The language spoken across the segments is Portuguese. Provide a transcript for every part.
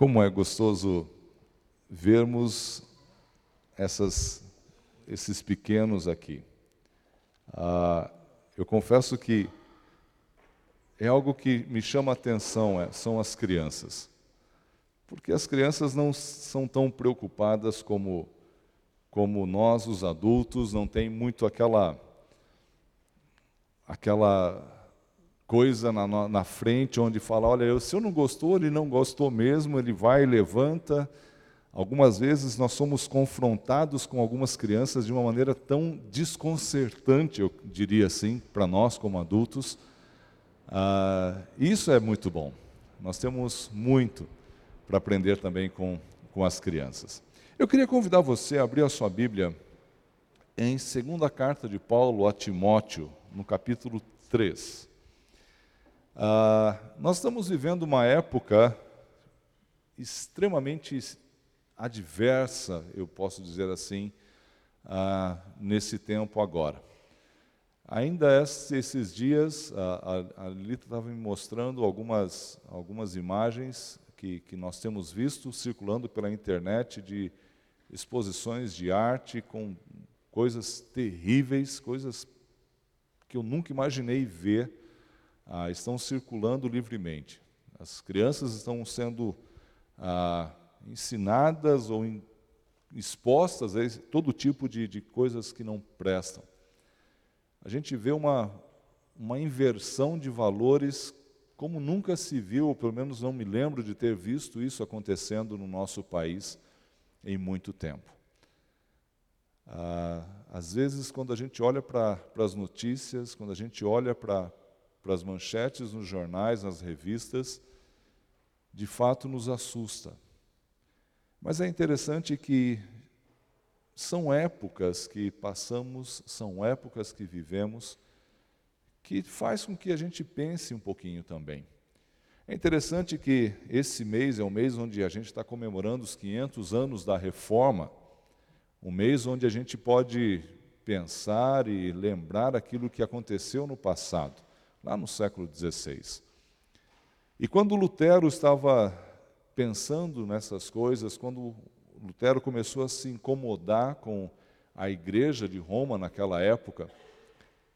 Como é gostoso vermos essas, esses pequenos aqui. Ah, eu confesso que é algo que me chama a atenção, é, são as crianças. Porque as crianças não são tão preocupadas como, como nós, os adultos, não tem muito aquela, aquela coisa na, na frente onde fala, olha, se eu não gostou, ele não gostou mesmo, ele vai, levanta. Algumas vezes nós somos confrontados com algumas crianças de uma maneira tão desconcertante, eu diria assim, para nós como adultos. Ah, isso é muito bom. Nós temos muito para aprender também com, com as crianças. Eu queria convidar você a abrir a sua Bíblia em segunda carta de Paulo a Timóteo, no capítulo 3. Ah, nós estamos vivendo uma época extremamente adversa, eu posso dizer assim, ah, nesse tempo agora. Ainda esses dias, a, a, a Lita estava me mostrando algumas, algumas imagens que, que nós temos visto circulando pela internet de exposições de arte com coisas terríveis, coisas que eu nunca imaginei ver ah, estão circulando livremente. As crianças estão sendo ah, ensinadas ou in, expostas a todo tipo de, de coisas que não prestam. A gente vê uma, uma inversão de valores como nunca se viu, ou pelo menos não me lembro de ter visto isso acontecendo no nosso país em muito tempo. Ah, às vezes, quando a gente olha para as notícias, quando a gente olha para para as manchetes nos jornais, nas revistas, de fato nos assusta. Mas é interessante que são épocas que passamos, são épocas que vivemos, que faz com que a gente pense um pouquinho também. É interessante que esse mês é o mês onde a gente está comemorando os 500 anos da reforma, um mês onde a gente pode pensar e lembrar aquilo que aconteceu no passado lá no século XVI. E quando Lutero estava pensando nessas coisas, quando Lutero começou a se incomodar com a igreja de Roma naquela época,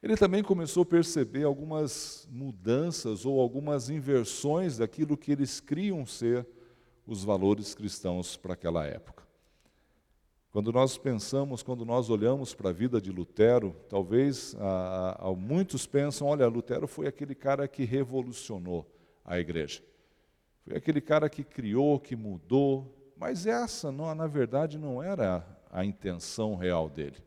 ele também começou a perceber algumas mudanças ou algumas inversões daquilo que eles criam ser os valores cristãos para aquela época. Quando nós pensamos, quando nós olhamos para a vida de Lutero, talvez ah, ah, muitos pensam: olha, Lutero foi aquele cara que revolucionou a igreja. Foi aquele cara que criou, que mudou. Mas essa, não, na verdade, não era a intenção real dele.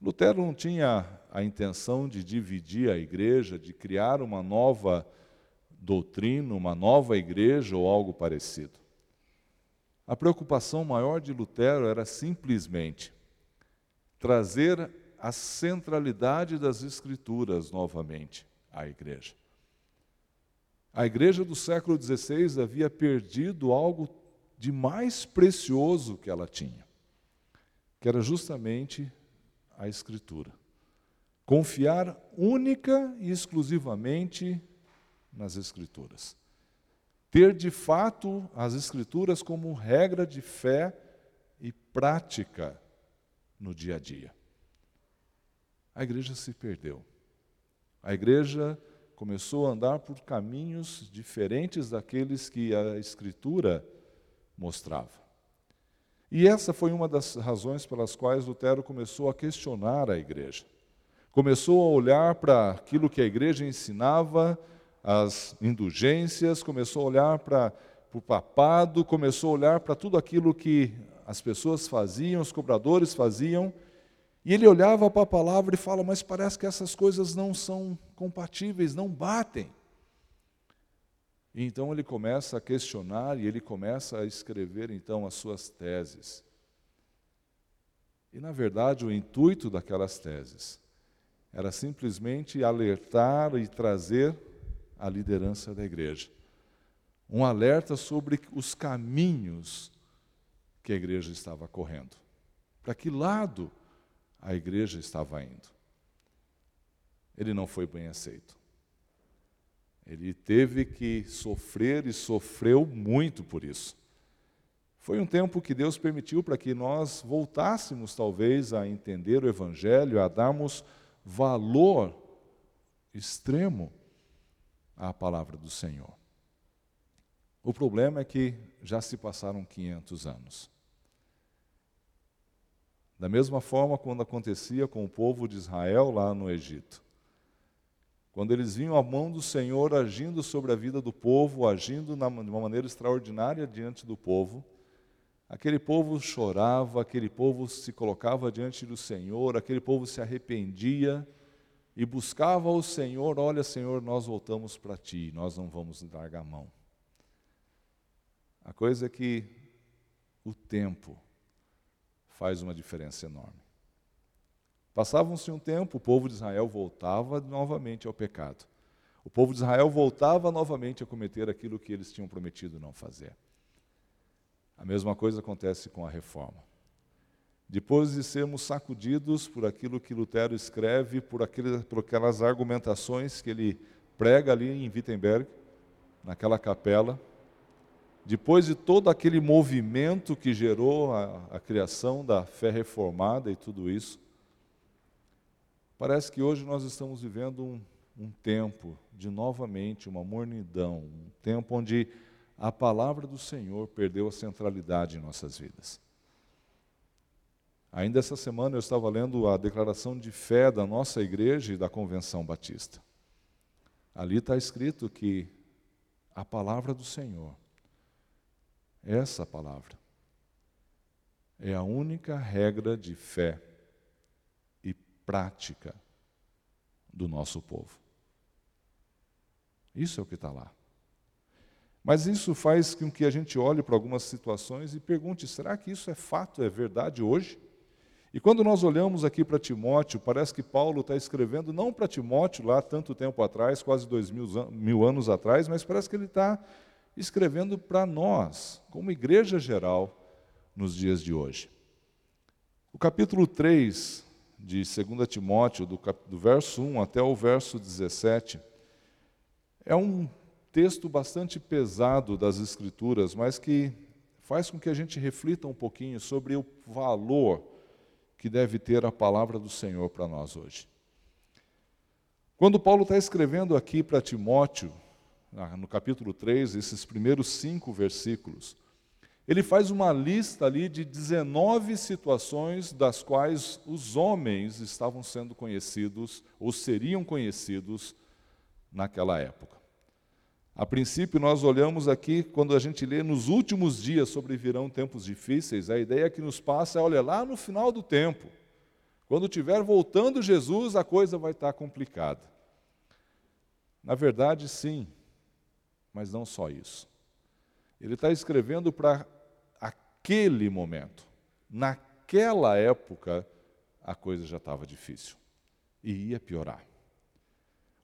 Lutero não tinha a intenção de dividir a igreja, de criar uma nova doutrina, uma nova igreja ou algo parecido. A preocupação maior de Lutero era simplesmente trazer a centralidade das Escrituras novamente à igreja. A igreja do século XVI havia perdido algo de mais precioso que ela tinha, que era justamente a Escritura. Confiar única e exclusivamente nas Escrituras ter de fato as Escrituras como regra de fé e prática no dia a dia. A igreja se perdeu. A igreja começou a andar por caminhos diferentes daqueles que a Escritura mostrava. E essa foi uma das razões pelas quais Lutero começou a questionar a igreja. Começou a olhar para aquilo que a igreja ensinava as indulgências, começou a olhar para o papado, começou a olhar para tudo aquilo que as pessoas faziam, os cobradores faziam, e ele olhava para a palavra e fala: Mas parece que essas coisas não são compatíveis, não batem. E então ele começa a questionar e ele começa a escrever então as suas teses. E na verdade o intuito daquelas teses era simplesmente alertar e trazer a liderança da igreja. Um alerta sobre os caminhos que a igreja estava correndo. Para que lado a igreja estava indo. Ele não foi bem aceito. Ele teve que sofrer e sofreu muito por isso. Foi um tempo que Deus permitiu para que nós voltássemos, talvez, a entender o Evangelho, a darmos valor extremo à palavra do Senhor. O problema é que já se passaram 500 anos. Da mesma forma quando acontecia com o povo de Israel lá no Egito. Quando eles viam a mão do Senhor agindo sobre a vida do povo, agindo de uma maneira extraordinária diante do povo, aquele povo chorava, aquele povo se colocava diante do Senhor, aquele povo se arrependia e buscava o Senhor: Olha, Senhor, nós voltamos para ti, nós não vamos largar a mão. A coisa é que o tempo faz uma diferença enorme. Passava-se um tempo, o povo de Israel voltava novamente ao pecado. O povo de Israel voltava novamente a cometer aquilo que eles tinham prometido não fazer. A mesma coisa acontece com a reforma. Depois de sermos sacudidos por aquilo que Lutero escreve, por, aquele, por aquelas argumentações que ele prega ali em Wittenberg, naquela capela, depois de todo aquele movimento que gerou a, a criação da fé reformada e tudo isso, Parece que hoje nós estamos vivendo um, um tempo de novamente uma mornidão, um tempo onde a palavra do Senhor perdeu a centralidade em nossas vidas. Ainda essa semana eu estava lendo a declaração de fé da nossa igreja e da Convenção Batista. Ali está escrito que a palavra do Senhor, essa palavra, é a única regra de fé prática do nosso povo. Isso é o que está lá. Mas isso faz com que a gente olhe para algumas situações e pergunte: será que isso é fato, é verdade hoje? E quando nós olhamos aqui para Timóteo, parece que Paulo está escrevendo não para Timóteo lá tanto tempo atrás, quase dois mil, mil anos atrás, mas parece que ele está escrevendo para nós, como igreja geral, nos dias de hoje. O capítulo 3 de 2 Timóteo, do, cap, do verso 1 até o verso 17, é um texto bastante pesado das Escrituras, mas que faz com que a gente reflita um pouquinho sobre o valor que deve ter a palavra do Senhor para nós hoje. Quando Paulo está escrevendo aqui para Timóteo, no capítulo 3, esses primeiros cinco versículos, ele faz uma lista ali de 19 situações das quais os homens estavam sendo conhecidos ou seriam conhecidos naquela época. A princípio, nós olhamos aqui, quando a gente lê nos últimos dias sobrevirão tempos difíceis, a ideia que nos passa é: olha, lá no final do tempo, quando estiver voltando Jesus, a coisa vai estar complicada. Na verdade, sim, mas não só isso. Ele está escrevendo para aquele momento. Naquela época, a coisa já estava difícil e ia piorar.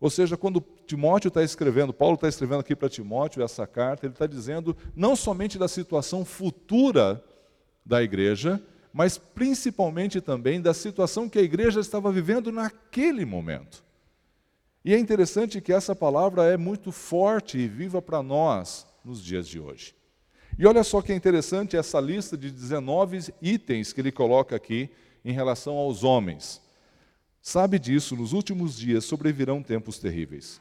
Ou seja, quando Timóteo está escrevendo, Paulo está escrevendo aqui para Timóteo essa carta, ele está dizendo não somente da situação futura da igreja, mas principalmente também da situação que a igreja estava vivendo naquele momento. E é interessante que essa palavra é muito forte e viva para nós nos dias de hoje. E olha só que é interessante essa lista de 19 itens que ele coloca aqui em relação aos homens. Sabe disso, nos últimos dias sobrevirão tempos terríveis.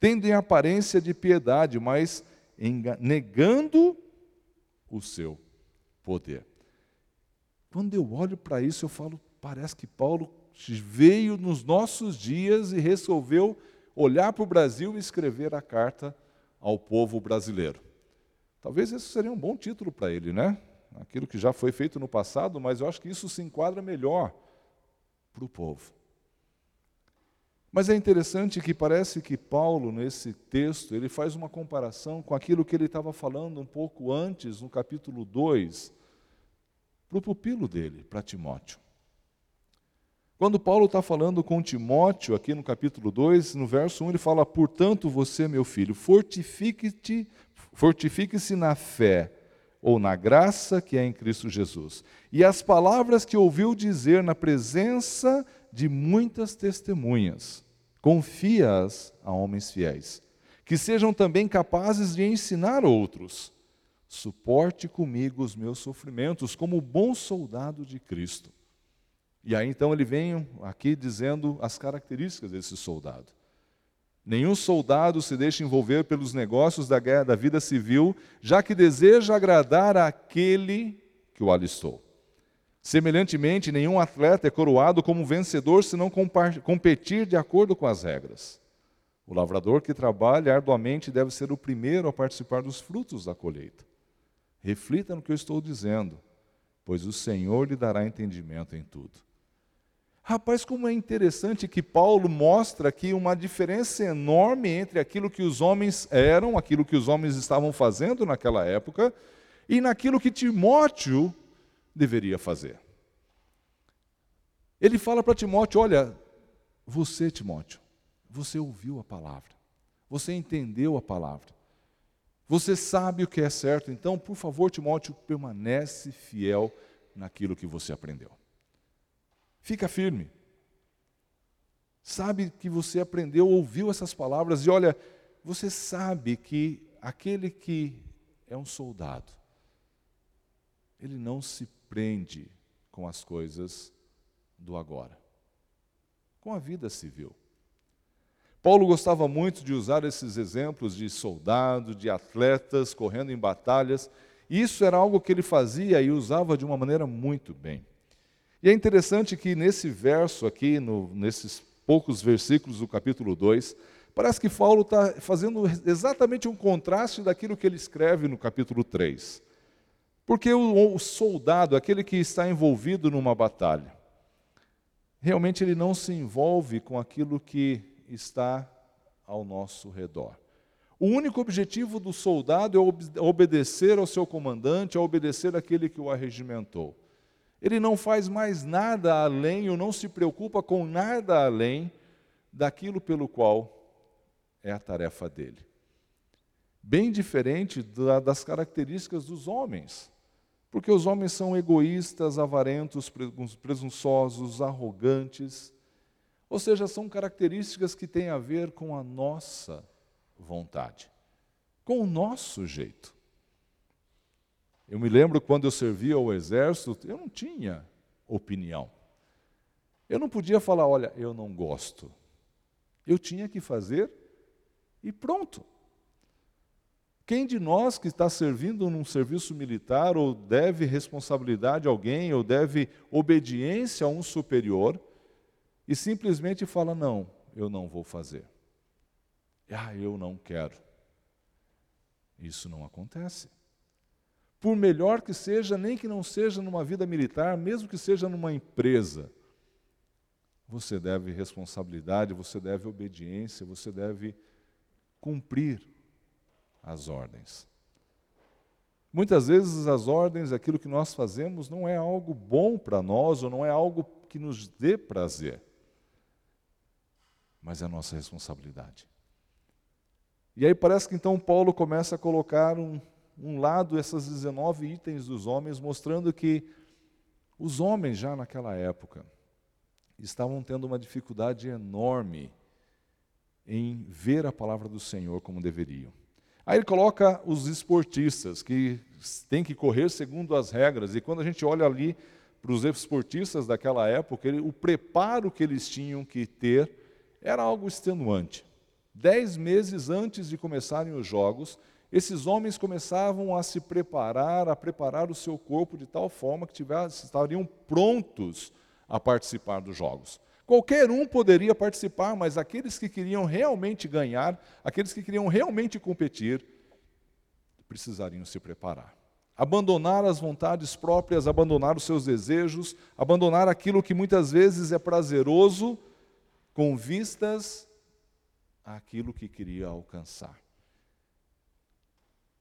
Tendem aparência de piedade, mas negando o seu poder. Quando eu olho para isso, eu falo, parece que Paulo veio nos nossos dias e resolveu olhar para o Brasil e escrever a carta ao povo brasileiro. Talvez esse seria um bom título para ele, né? Aquilo que já foi feito no passado, mas eu acho que isso se enquadra melhor para o povo. Mas é interessante que parece que Paulo, nesse texto, ele faz uma comparação com aquilo que ele estava falando um pouco antes, no capítulo 2, para o pupilo dele, para Timóteo. Quando Paulo está falando com Timóteo, aqui no capítulo 2, no verso 1, ele fala: Portanto, você, meu filho, fortifique-te, fortifique-se na fé, ou na graça que é em Cristo Jesus. E as palavras que ouviu dizer na presença de muitas testemunhas. Confia-as a homens fiéis, que sejam também capazes de ensinar outros. Suporte comigo os meus sofrimentos, como bom soldado de Cristo. E aí então ele vem aqui dizendo as características desse soldado. Nenhum soldado se deixa envolver pelos negócios da guerra da vida civil, já que deseja agradar àquele que o alistou. Semelhantemente, nenhum atleta é coroado como vencedor se não competir de acordo com as regras. O lavrador que trabalha arduamente deve ser o primeiro a participar dos frutos da colheita. Reflita no que eu estou dizendo, pois o Senhor lhe dará entendimento em tudo. Rapaz, como é interessante que Paulo mostra aqui uma diferença enorme entre aquilo que os homens eram, aquilo que os homens estavam fazendo naquela época, e naquilo que Timóteo deveria fazer. Ele fala para Timóteo: Olha, você, Timóteo, você ouviu a palavra, você entendeu a palavra, você sabe o que é certo, então, por favor, Timóteo, permanece fiel naquilo que você aprendeu. Fica firme. Sabe que você aprendeu, ouviu essas palavras, e olha, você sabe que aquele que é um soldado, ele não se prende com as coisas do agora, com a vida civil. Paulo gostava muito de usar esses exemplos de soldados, de atletas correndo em batalhas. Isso era algo que ele fazia e usava de uma maneira muito bem. E é interessante que nesse verso aqui, no, nesses poucos versículos do capítulo 2, parece que Paulo está fazendo exatamente um contraste daquilo que ele escreve no capítulo 3. Porque o, o soldado, aquele que está envolvido numa batalha, realmente ele não se envolve com aquilo que está ao nosso redor. O único objetivo do soldado é obedecer ao seu comandante, é obedecer àquele que o arregimentou. Ele não faz mais nada além, ou não se preocupa com nada além daquilo pelo qual é a tarefa dele. Bem diferente das características dos homens. Porque os homens são egoístas, avarentos, presunçosos, arrogantes. Ou seja, são características que têm a ver com a nossa vontade, com o nosso jeito. Eu me lembro quando eu servia ao exército, eu não tinha opinião. Eu não podia falar, olha, eu não gosto. Eu tinha que fazer e pronto. Quem de nós que está servindo num serviço militar ou deve responsabilidade a alguém ou deve obediência a um superior e simplesmente fala: não, eu não vou fazer. Ah, eu não quero. Isso não acontece. Por melhor que seja, nem que não seja numa vida militar, mesmo que seja numa empresa, você deve responsabilidade, você deve obediência, você deve cumprir as ordens. Muitas vezes as ordens, aquilo que nós fazemos, não é algo bom para nós ou não é algo que nos dê prazer, mas é nossa responsabilidade. E aí parece que então Paulo começa a colocar um, um lado essas 19 itens dos homens, mostrando que os homens já naquela época estavam tendo uma dificuldade enorme em ver a palavra do Senhor como deveriam. Aí ele coloca os esportistas, que têm que correr segundo as regras, e quando a gente olha ali para os esportistas daquela época, ele, o preparo que eles tinham que ter era algo extenuante. Dez meses antes de começarem os jogos, esses homens começavam a se preparar, a preparar o seu corpo de tal forma que estariam prontos a participar dos jogos. Qualquer um poderia participar, mas aqueles que queriam realmente ganhar, aqueles que queriam realmente competir, precisariam se preparar. Abandonar as vontades próprias, abandonar os seus desejos, abandonar aquilo que muitas vezes é prazeroso, com vistas àquilo que queria alcançar.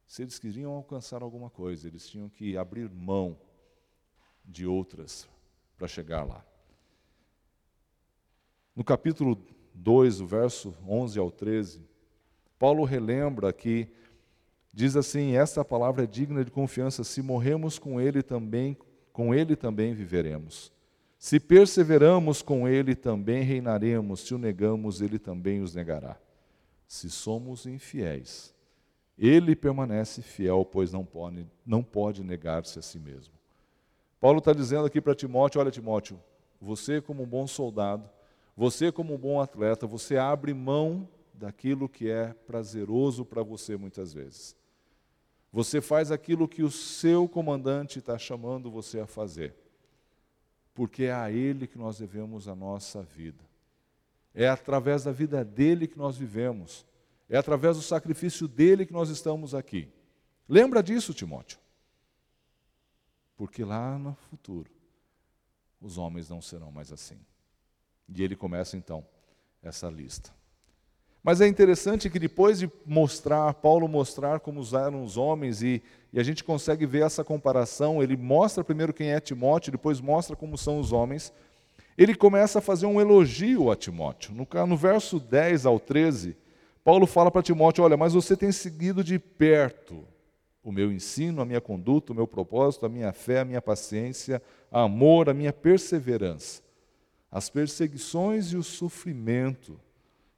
Se eles queriam alcançar alguma coisa, eles tinham que abrir mão de outras para chegar lá. No capítulo 2, o verso 11 ao 13, Paulo relembra que diz assim: "Esta palavra é digna de confiança, se morremos com ele também, com ele também viveremos. Se perseveramos com ele também reinaremos, se o negamos, ele também os negará. Se somos infiéis, ele permanece fiel, pois não pode, não pode negar-se a si mesmo. Paulo está dizendo aqui para Timóteo: olha, Timóteo, você, como um bom soldado, você, como um bom atleta, você abre mão daquilo que é prazeroso para você muitas vezes. Você faz aquilo que o seu comandante está chamando você a fazer, porque é a Ele que nós devemos a nossa vida. É através da vida dele que nós vivemos. É através do sacrifício dele que nós estamos aqui. Lembra disso, Timóteo? Porque lá no futuro, os homens não serão mais assim. E ele começa então essa lista. Mas é interessante que depois de mostrar, Paulo mostrar como eram os homens, e, e, a gente consegue ver essa comparação, ele mostra primeiro quem é Timóteo, depois mostra como são os homens, ele começa a fazer um elogio a Timóteo. No, no verso 10 ao 13, Paulo fala para Timóteo: Olha, mas você tem seguido de perto o meu ensino, a minha conduta, o meu propósito, a minha fé, a minha paciência, amor, a minha perseverança, as perseguições e o sofrimento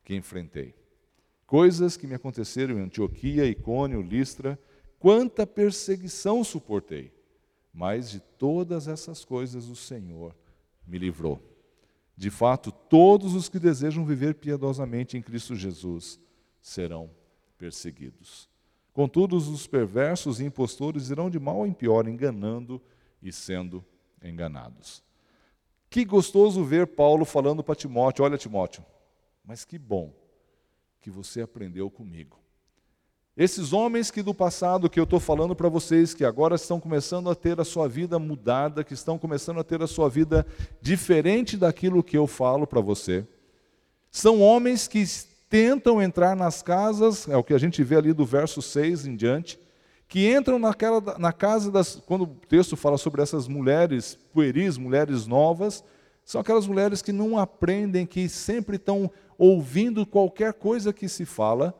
que enfrentei. Coisas que me aconteceram em Antioquia, Icônio, Listra, quanta perseguição suportei. Mas de todas essas coisas o Senhor me livrou. De fato, todos os que desejam viver piedosamente em Cristo Jesus serão perseguidos. Contudo, os perversos e impostores irão de mal em pior, enganando e sendo enganados. Que gostoso ver Paulo falando para Timóteo: Olha, Timóteo, mas que bom que você aprendeu comigo. Esses homens que do passado que eu estou falando para vocês, que agora estão começando a ter a sua vida mudada, que estão começando a ter a sua vida diferente daquilo que eu falo para você, são homens que tentam entrar nas casas, é o que a gente vê ali do verso 6 em diante, que entram naquela, na casa das. Quando o texto fala sobre essas mulheres pueris, mulheres novas, são aquelas mulheres que não aprendem, que sempre estão ouvindo qualquer coisa que se fala,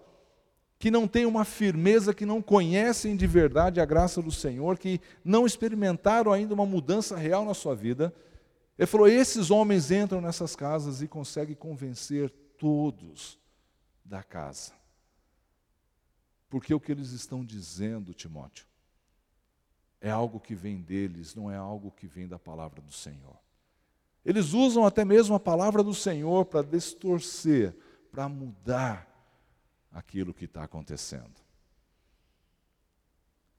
que não têm uma firmeza, que não conhecem de verdade a graça do Senhor, que não experimentaram ainda uma mudança real na sua vida. Ele falou: esses homens entram nessas casas e conseguem convencer todos da casa. Porque o que eles estão dizendo, Timóteo, é algo que vem deles, não é algo que vem da palavra do Senhor. Eles usam até mesmo a palavra do Senhor para distorcer, para mudar aquilo que está acontecendo.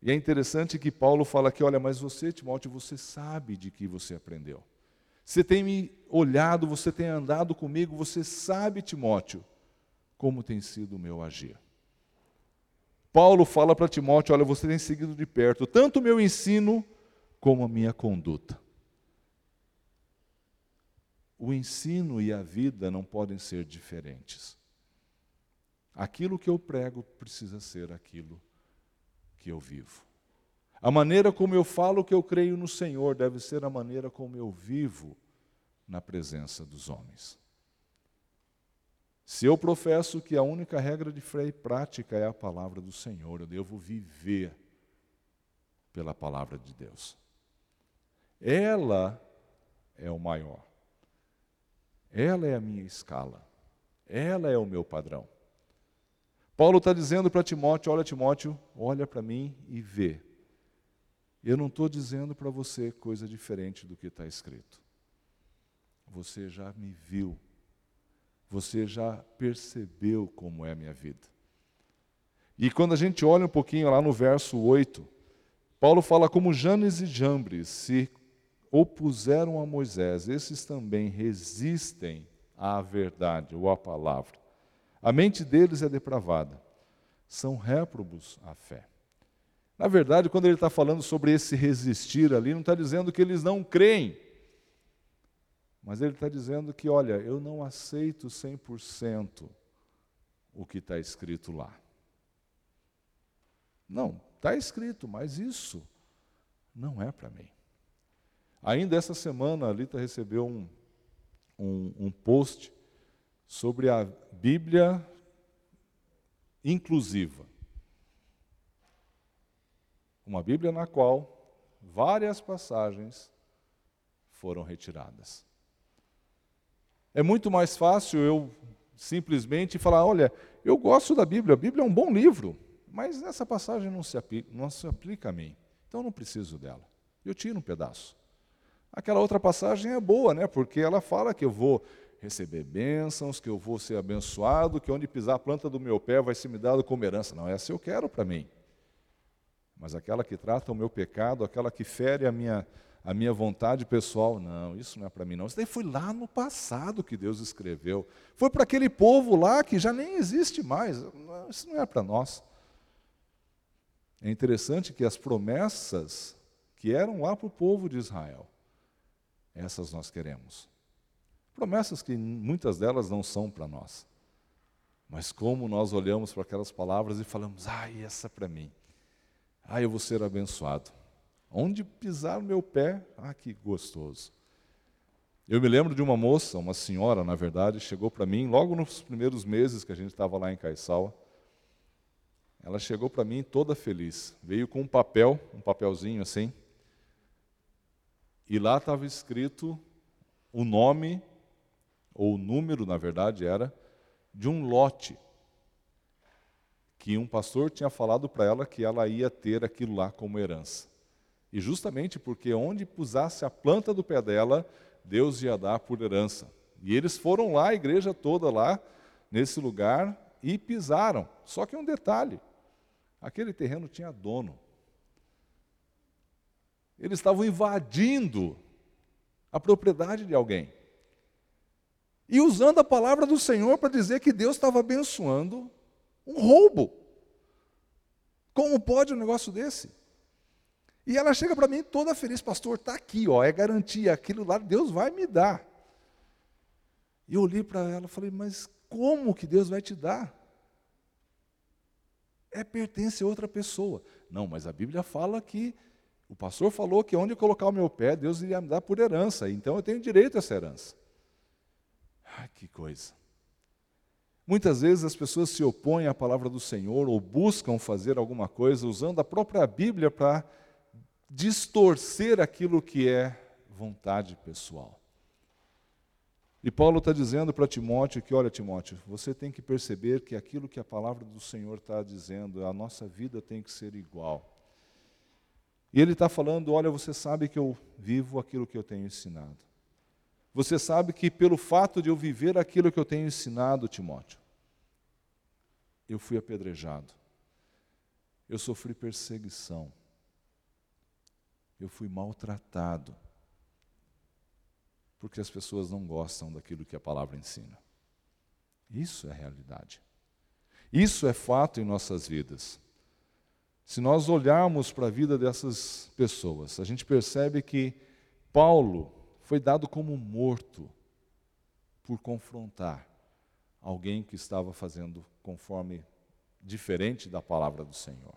E é interessante que Paulo fala aqui: olha, mas você, Timóteo, você sabe de que você aprendeu. Você tem me olhado, você tem andado comigo, você sabe, Timóteo, como tem sido o meu agir. Paulo fala para Timóteo: olha, você tem seguido de perto tanto o meu ensino como a minha conduta. O ensino e a vida não podem ser diferentes. Aquilo que eu prego precisa ser aquilo que eu vivo. A maneira como eu falo que eu creio no Senhor deve ser a maneira como eu vivo na presença dos homens. Se eu professo que a única regra de fé e prática é a palavra do Senhor, eu devo viver pela palavra de Deus. Ela é o maior. Ela é a minha escala. Ela é o meu padrão. Paulo está dizendo para Timóteo: olha, Timóteo, olha para mim e vê. Eu não estou dizendo para você coisa diferente do que está escrito. Você já me viu você já percebeu como é a minha vida. E quando a gente olha um pouquinho lá no verso 8, Paulo fala como Janes e Jambres se opuseram a Moisés, esses também resistem à verdade ou à palavra. A mente deles é depravada, são réprobos à fé. Na verdade, quando ele está falando sobre esse resistir ali, não está dizendo que eles não creem, Mas ele está dizendo que, olha, eu não aceito 100% o que está escrito lá. Não, está escrito, mas isso não é para mim. Ainda essa semana, a Lita recebeu um, um, um post sobre a Bíblia inclusiva. Uma Bíblia na qual várias passagens foram retiradas. É muito mais fácil eu simplesmente falar: olha, eu gosto da Bíblia, a Bíblia é um bom livro, mas essa passagem não se aplica, não se aplica a mim, então não preciso dela. Eu tiro um pedaço. Aquela outra passagem é boa, né? Porque ela fala que eu vou receber bênçãos, que eu vou ser abençoado, que onde pisar a planta do meu pé vai ser me dado como herança. Não, essa eu quero para mim. Mas aquela que trata o meu pecado, aquela que fere a minha, a minha vontade pessoal, não, isso não é para mim não. Isso daí foi lá no passado que Deus escreveu. Foi para aquele povo lá que já nem existe mais. Isso não é para nós. É interessante que as promessas que eram lá para o povo de Israel, essas nós queremos. Promessas que muitas delas não são para nós. Mas como nós olhamos para aquelas palavras e falamos, ah, essa é para mim. Ah, eu vou ser abençoado. Onde pisar o meu pé, ah, que gostoso. Eu me lembro de uma moça, uma senhora, na verdade, chegou para mim logo nos primeiros meses que a gente estava lá em Caiçal. Ela chegou para mim toda feliz. Veio com um papel, um papelzinho assim. E lá estava escrito o nome, ou o número, na verdade, era, de um lote que um pastor tinha falado para ela que ela ia ter aquilo lá como herança. E justamente porque onde pusasse a planta do pé dela, Deus ia dar por herança. E eles foram lá, a igreja toda lá, nesse lugar, e pisaram. Só que um detalhe: aquele terreno tinha dono. Eles estavam invadindo a propriedade de alguém. E usando a palavra do Senhor para dizer que Deus estava abençoando um roubo. Como pode um negócio desse? E ela chega para mim toda feliz, pastor, está aqui, ó, é garantia, aquilo lá Deus vai me dar. E eu olhei para ela e falei, mas como que Deus vai te dar? É pertence a outra pessoa. Não, mas a Bíblia fala que o pastor falou que onde eu colocar o meu pé, Deus iria me dar por herança, então eu tenho direito a essa herança. Ai, que coisa. Muitas vezes as pessoas se opõem à palavra do Senhor ou buscam fazer alguma coisa usando a própria Bíblia para distorcer aquilo que é vontade pessoal. E Paulo está dizendo para Timóteo que, olha, Timóteo, você tem que perceber que aquilo que a palavra do Senhor está dizendo, a nossa vida tem que ser igual. E ele está falando: olha, você sabe que eu vivo aquilo que eu tenho ensinado. Você sabe que pelo fato de eu viver aquilo que eu tenho ensinado, Timóteo, eu fui apedrejado, eu sofri perseguição, eu fui maltratado, porque as pessoas não gostam daquilo que a palavra ensina. Isso é realidade. Isso é fato em nossas vidas. Se nós olharmos para a vida dessas pessoas, a gente percebe que Paulo foi dado como morto por confrontar alguém que estava fazendo conforme diferente da palavra do Senhor.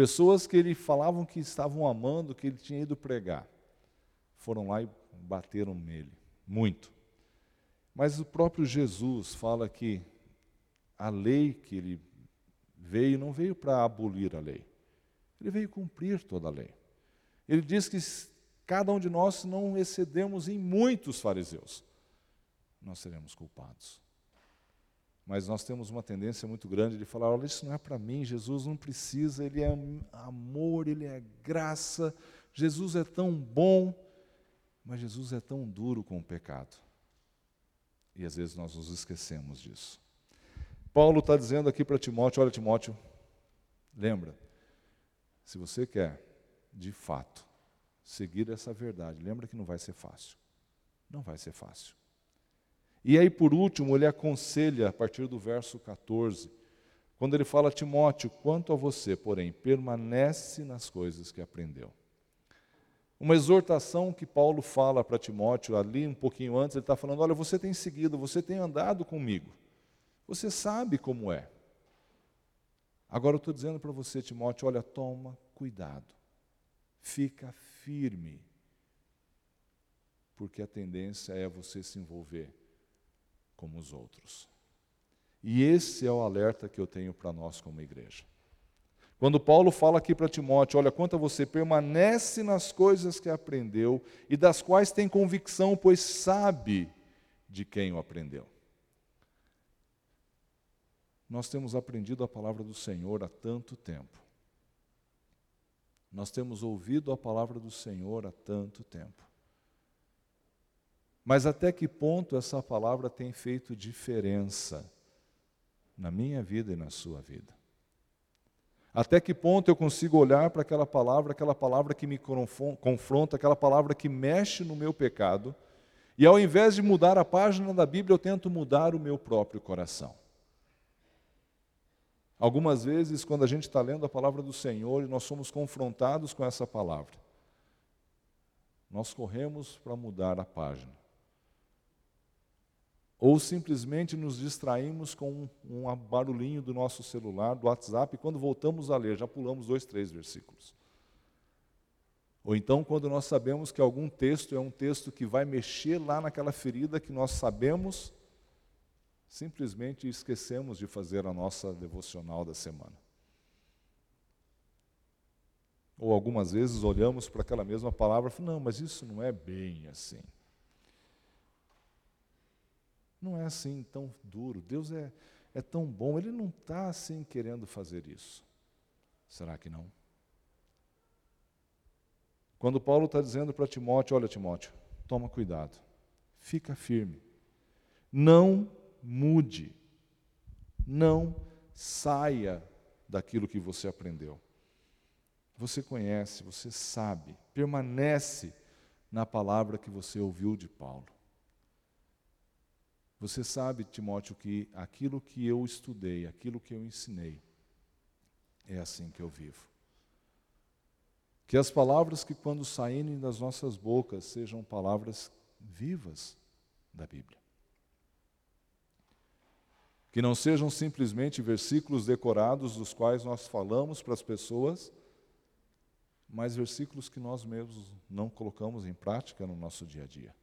Pessoas que ele falavam que estavam amando, que ele tinha ido pregar, foram lá e bateram nele, muito. Mas o próprio Jesus fala que a lei que ele veio não veio para abolir a lei, ele veio cumprir toda a lei. Ele diz que cada um de nós não excedemos em muitos fariseus, nós seremos culpados. Mas nós temos uma tendência muito grande de falar: olha, isso não é para mim, Jesus não precisa, Ele é amor, Ele é graça, Jesus é tão bom, mas Jesus é tão duro com o pecado. E às vezes nós nos esquecemos disso. Paulo está dizendo aqui para Timóteo: olha, Timóteo, lembra, se você quer, de fato, seguir essa verdade. Lembra que não vai ser fácil. Não vai ser fácil. E aí, por último, ele aconselha, a partir do verso 14, quando ele fala a Timóteo: quanto a você, porém, permanece nas coisas que aprendeu. Uma exortação que Paulo fala para Timóteo ali um pouquinho antes, ele está falando: olha, você tem seguido, você tem andado comigo, você sabe como é. Agora eu estou dizendo para você, Timóteo: olha, toma cuidado, fica firme, porque a tendência é você se envolver como os outros. E esse é o alerta que eu tenho para nós como igreja. Quando Paulo fala aqui para Timóteo, olha, quanto você permanece nas coisas que aprendeu e das quais tem convicção, pois sabe de quem o aprendeu. Nós temos aprendido a palavra do Senhor há tanto tempo. Nós temos ouvido a palavra do Senhor há tanto tempo. Mas até que ponto essa palavra tem feito diferença na minha vida e na sua vida? Até que ponto eu consigo olhar para aquela palavra, aquela palavra que me confronta, aquela palavra que mexe no meu pecado, e ao invés de mudar a página da Bíblia, eu tento mudar o meu próprio coração. Algumas vezes, quando a gente está lendo a palavra do Senhor e nós somos confrontados com essa palavra, nós corremos para mudar a página ou simplesmente nos distraímos com um, um barulhinho do nosso celular, do WhatsApp, e quando voltamos a ler, já pulamos dois, três versículos. Ou então, quando nós sabemos que algum texto é um texto que vai mexer lá naquela ferida que nós sabemos, simplesmente esquecemos de fazer a nossa devocional da semana. Ou algumas vezes olhamos para aquela mesma palavra e falamos, não, mas isso não é bem assim não é assim tão duro. Deus é, é tão bom. Ele não está assim querendo fazer isso. Será que não? Quando Paulo está dizendo para Timóteo: Olha, Timóteo, toma cuidado, fica firme, não mude, não saia daquilo que você aprendeu. Você conhece, você sabe, permanece na palavra que você ouviu de Paulo. Você sabe, Timóteo, que aquilo que eu estudei, aquilo que eu ensinei, é assim que eu vivo. Que as palavras que, quando saírem das nossas bocas, sejam palavras vivas da Bíblia. Que não sejam simplesmente versículos decorados dos quais nós falamos para as pessoas, mas versículos que nós mesmos não colocamos em prática no nosso dia a dia.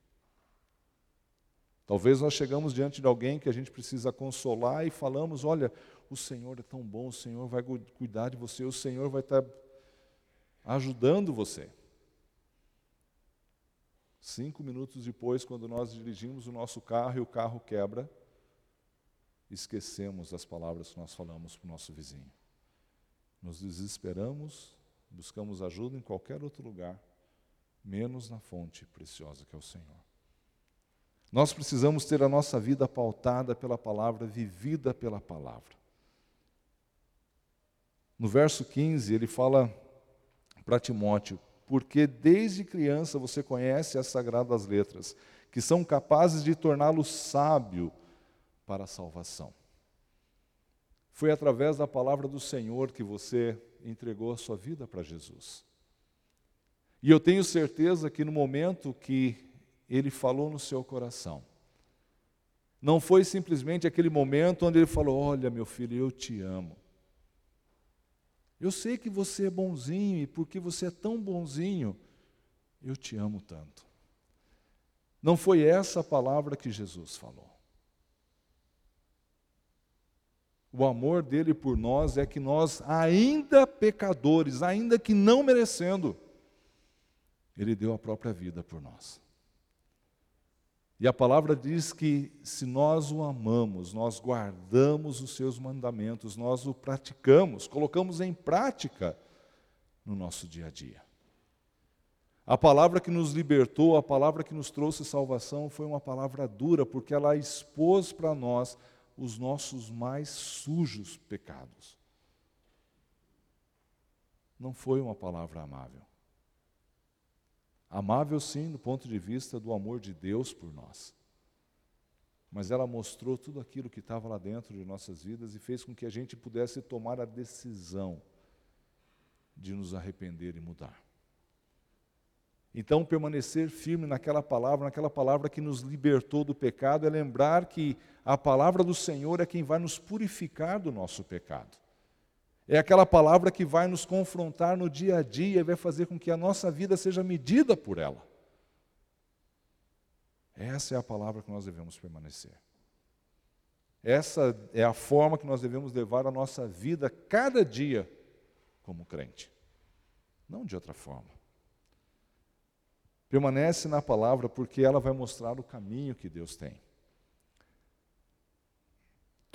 Talvez nós chegamos diante de alguém que a gente precisa consolar e falamos: olha, o Senhor é tão bom, o Senhor vai cuidar de você, o Senhor vai estar ajudando você. Cinco minutos depois, quando nós dirigimos o nosso carro e o carro quebra, esquecemos as palavras que nós falamos para o nosso vizinho. Nos desesperamos, buscamos ajuda em qualquer outro lugar, menos na fonte preciosa que é o Senhor. Nós precisamos ter a nossa vida pautada pela palavra, vivida pela palavra. No verso 15, ele fala para Timóteo: Porque desde criança você conhece as sagradas letras, que são capazes de torná-lo sábio para a salvação. Foi através da palavra do Senhor que você entregou a sua vida para Jesus. E eu tenho certeza que no momento que ele falou no seu coração. Não foi simplesmente aquele momento onde ele falou: Olha, meu filho, eu te amo. Eu sei que você é bonzinho e porque você é tão bonzinho, eu te amo tanto. Não foi essa a palavra que Jesus falou. O amor dele por nós é que nós, ainda pecadores, ainda que não merecendo, ele deu a própria vida por nós. E a palavra diz que se nós o amamos, nós guardamos os seus mandamentos, nós o praticamos, colocamos em prática no nosso dia a dia. A palavra que nos libertou, a palavra que nos trouxe salvação foi uma palavra dura, porque ela expôs para nós os nossos mais sujos pecados. Não foi uma palavra amável. Amável, sim, do ponto de vista do amor de Deus por nós. Mas ela mostrou tudo aquilo que estava lá dentro de nossas vidas e fez com que a gente pudesse tomar a decisão de nos arrepender e mudar. Então, permanecer firme naquela palavra, naquela palavra que nos libertou do pecado, é lembrar que a palavra do Senhor é quem vai nos purificar do nosso pecado. É aquela palavra que vai nos confrontar no dia a dia e vai fazer com que a nossa vida seja medida por ela. Essa é a palavra que nós devemos permanecer. Essa é a forma que nós devemos levar a nossa vida cada dia como crente. Não de outra forma. Permanece na palavra porque ela vai mostrar o caminho que Deus tem.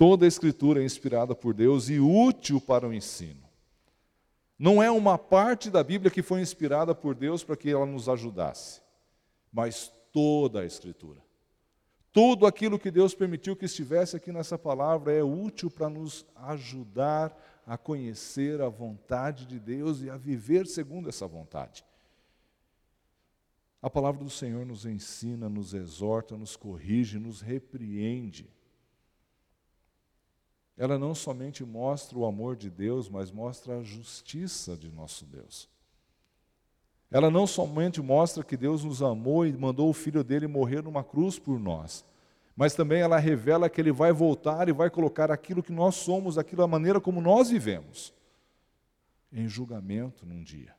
Toda a Escritura é inspirada por Deus e útil para o ensino. Não é uma parte da Bíblia que foi inspirada por Deus para que ela nos ajudasse, mas toda a Escritura. Tudo aquilo que Deus permitiu que estivesse aqui nessa palavra é útil para nos ajudar a conhecer a vontade de Deus e a viver segundo essa vontade. A palavra do Senhor nos ensina, nos exorta, nos corrige, nos repreende. Ela não somente mostra o amor de Deus, mas mostra a justiça de nosso Deus. Ela não somente mostra que Deus nos amou e mandou o filho dele morrer numa cruz por nós, mas também ela revela que ele vai voltar e vai colocar aquilo que nós somos, aquilo a maneira como nós vivemos, em julgamento num dia.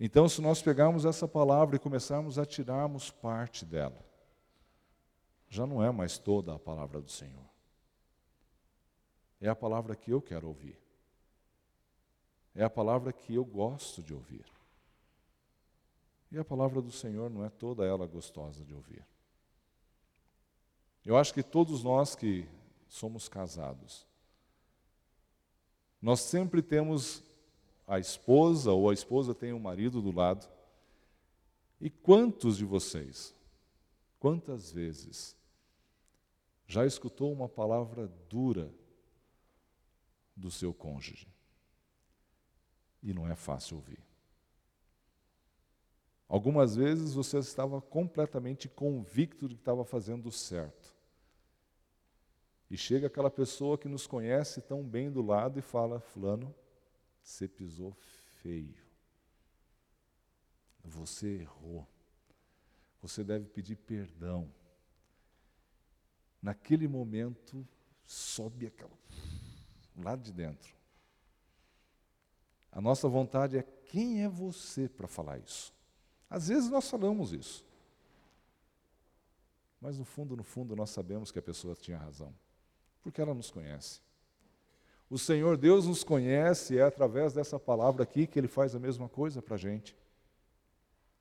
Então, se nós pegarmos essa palavra e começarmos a tirarmos parte dela, já não é mais toda a palavra do Senhor. É a palavra que eu quero ouvir. É a palavra que eu gosto de ouvir. E a palavra do Senhor não é toda ela gostosa de ouvir. Eu acho que todos nós que somos casados, nós sempre temos a esposa ou a esposa tem o um marido do lado. E quantos de vocês, quantas vezes, já escutou uma palavra dura do seu cônjuge? e não é fácil ouvir. Algumas vezes você estava completamente convicto de que estava fazendo certo. E chega aquela pessoa que nos conhece tão bem do lado e fala: Fulano, você pisou feio. Você errou. Você deve pedir perdão. Naquele momento, sobe aquela. Lá de dentro. A nossa vontade é: quem é você para falar isso? Às vezes nós falamos isso. Mas no fundo, no fundo, nós sabemos que a pessoa tinha razão, porque ela nos conhece. O Senhor Deus nos conhece, é através dessa palavra aqui que Ele faz a mesma coisa para a gente.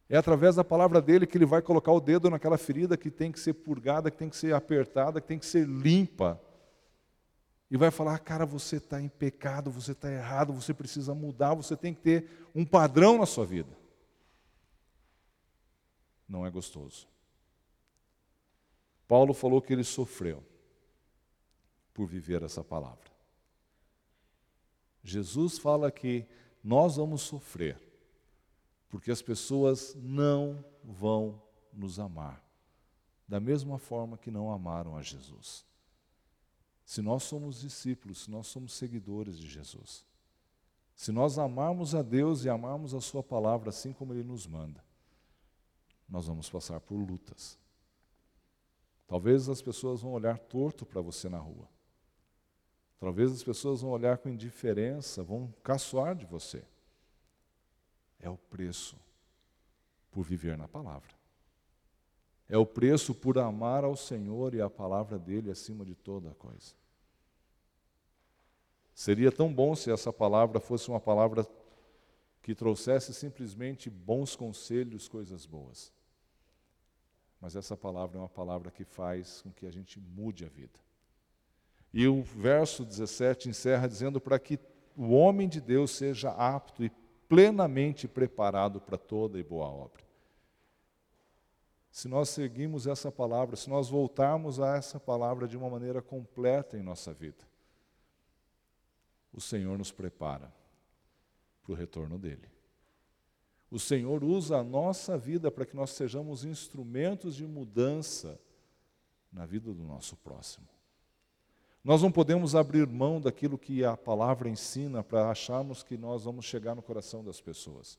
É através da palavra dele que Ele vai colocar o dedo naquela ferida que tem que ser purgada, que tem que ser apertada, que tem que ser limpa e vai falar: cara, você está em pecado, você está errado, você precisa mudar, você tem que ter um padrão na sua vida. Não é gostoso. Paulo falou que ele sofreu por viver essa palavra. Jesus fala que nós vamos sofrer porque as pessoas não vão nos amar da mesma forma que não amaram a Jesus se nós somos discípulos, se nós somos seguidores de Jesus, se nós amarmos a Deus e amarmos a Sua palavra assim como Ele nos manda, nós vamos passar por lutas. Talvez as pessoas vão olhar torto para você na rua. Talvez as pessoas vão olhar com indiferença, vão caçoar de você. É o preço por viver na palavra. É o preço por amar ao Senhor e a palavra dele acima de toda coisa. Seria tão bom se essa palavra fosse uma palavra que trouxesse simplesmente bons conselhos, coisas boas. Mas essa palavra é uma palavra que faz com que a gente mude a vida. E o verso 17 encerra dizendo para que o homem de Deus seja apto e plenamente preparado para toda e boa obra. Se nós seguimos essa palavra, se nós voltarmos a essa palavra de uma maneira completa em nossa vida, o Senhor nos prepara para o retorno dele. O Senhor usa a nossa vida para que nós sejamos instrumentos de mudança na vida do nosso próximo. Nós não podemos abrir mão daquilo que a palavra ensina para acharmos que nós vamos chegar no coração das pessoas,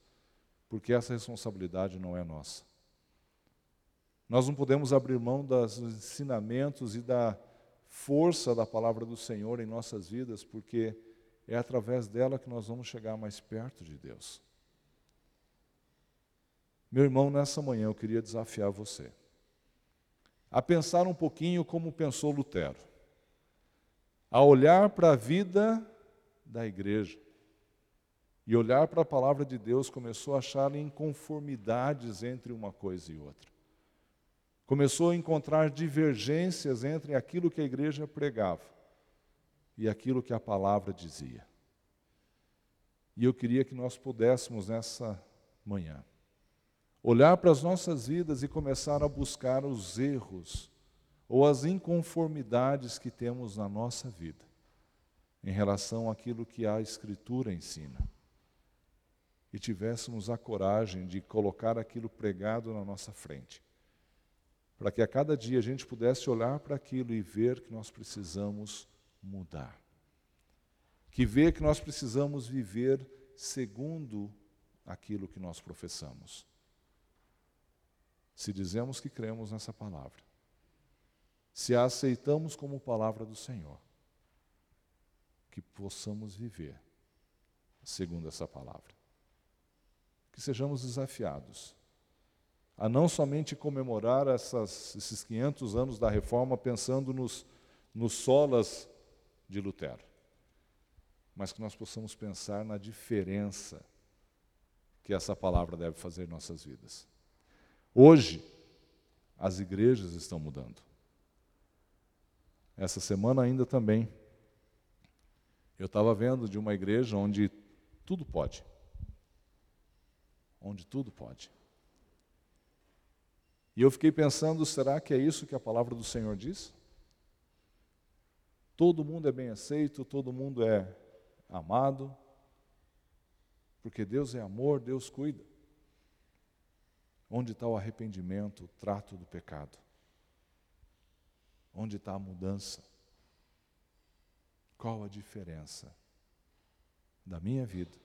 porque essa responsabilidade não é nossa. Nós não podemos abrir mão dos ensinamentos e da força da palavra do Senhor em nossas vidas, porque é através dela que nós vamos chegar mais perto de Deus. Meu irmão, nessa manhã eu queria desafiar você a pensar um pouquinho como pensou Lutero, a olhar para a vida da igreja e olhar para a palavra de Deus, começou a achar inconformidades entre uma coisa e outra começou a encontrar divergências entre aquilo que a igreja pregava e aquilo que a palavra dizia. E eu queria que nós pudéssemos nessa manhã olhar para as nossas vidas e começar a buscar os erros ou as inconformidades que temos na nossa vida em relação àquilo que a Escritura ensina. E tivéssemos a coragem de colocar aquilo pregado na nossa frente para que a cada dia a gente pudesse olhar para aquilo e ver que nós precisamos mudar. Que ver que nós precisamos viver segundo aquilo que nós professamos. Se dizemos que cremos nessa palavra, se a aceitamos como palavra do Senhor, que possamos viver segundo essa palavra. Que sejamos desafiados a não somente comemorar essas, esses 500 anos da reforma pensando nos, nos solas de Lutero, mas que nós possamos pensar na diferença que essa palavra deve fazer em nossas vidas. Hoje, as igrejas estão mudando. Essa semana ainda também. Eu estava vendo de uma igreja onde tudo pode. Onde tudo pode. E eu fiquei pensando, será que é isso que a palavra do Senhor diz? Todo mundo é bem aceito, todo mundo é amado, porque Deus é amor, Deus cuida. Onde está o arrependimento, o trato do pecado? Onde está a mudança? Qual a diferença da minha vida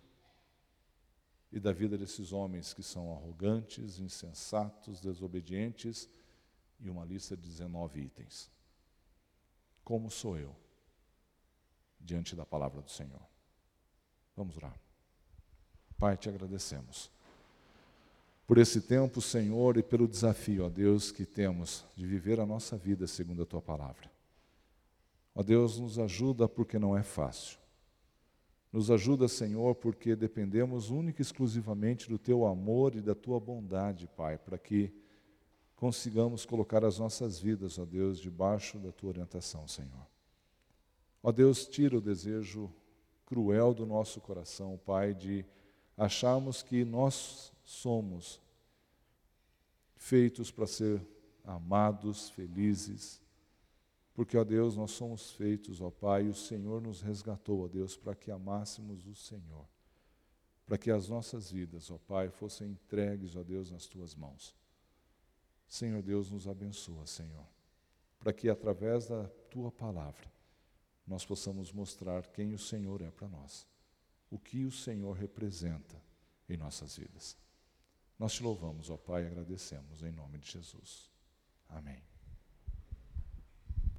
e da vida desses homens que são arrogantes, insensatos, desobedientes e uma lista de 19 itens. Como sou eu diante da palavra do Senhor? Vamos orar. Pai, te agradecemos por esse tempo, Senhor, e pelo desafio, ó Deus, que temos de viver a nossa vida segundo a tua palavra. Ó Deus, nos ajuda porque não é fácil. Nos ajuda, Senhor, porque dependemos única e exclusivamente do Teu amor e da Tua bondade, Pai, para que consigamos colocar as nossas vidas, ó Deus, debaixo da Tua orientação, Senhor. Ó Deus, tira o desejo cruel do nosso coração, Pai, de acharmos que nós somos feitos para ser amados, felizes, porque, ó Deus, nós somos feitos, ó Pai, e o Senhor nos resgatou, ó Deus, para que amássemos o Senhor. Para que as nossas vidas, ó Pai, fossem entregues, ó Deus, nas tuas mãos. Senhor Deus, nos abençoa, Senhor. Para que através da tua palavra nós possamos mostrar quem o Senhor é para nós. O que o Senhor representa em nossas vidas. Nós te louvamos, ó Pai, e agradecemos em nome de Jesus. Amém.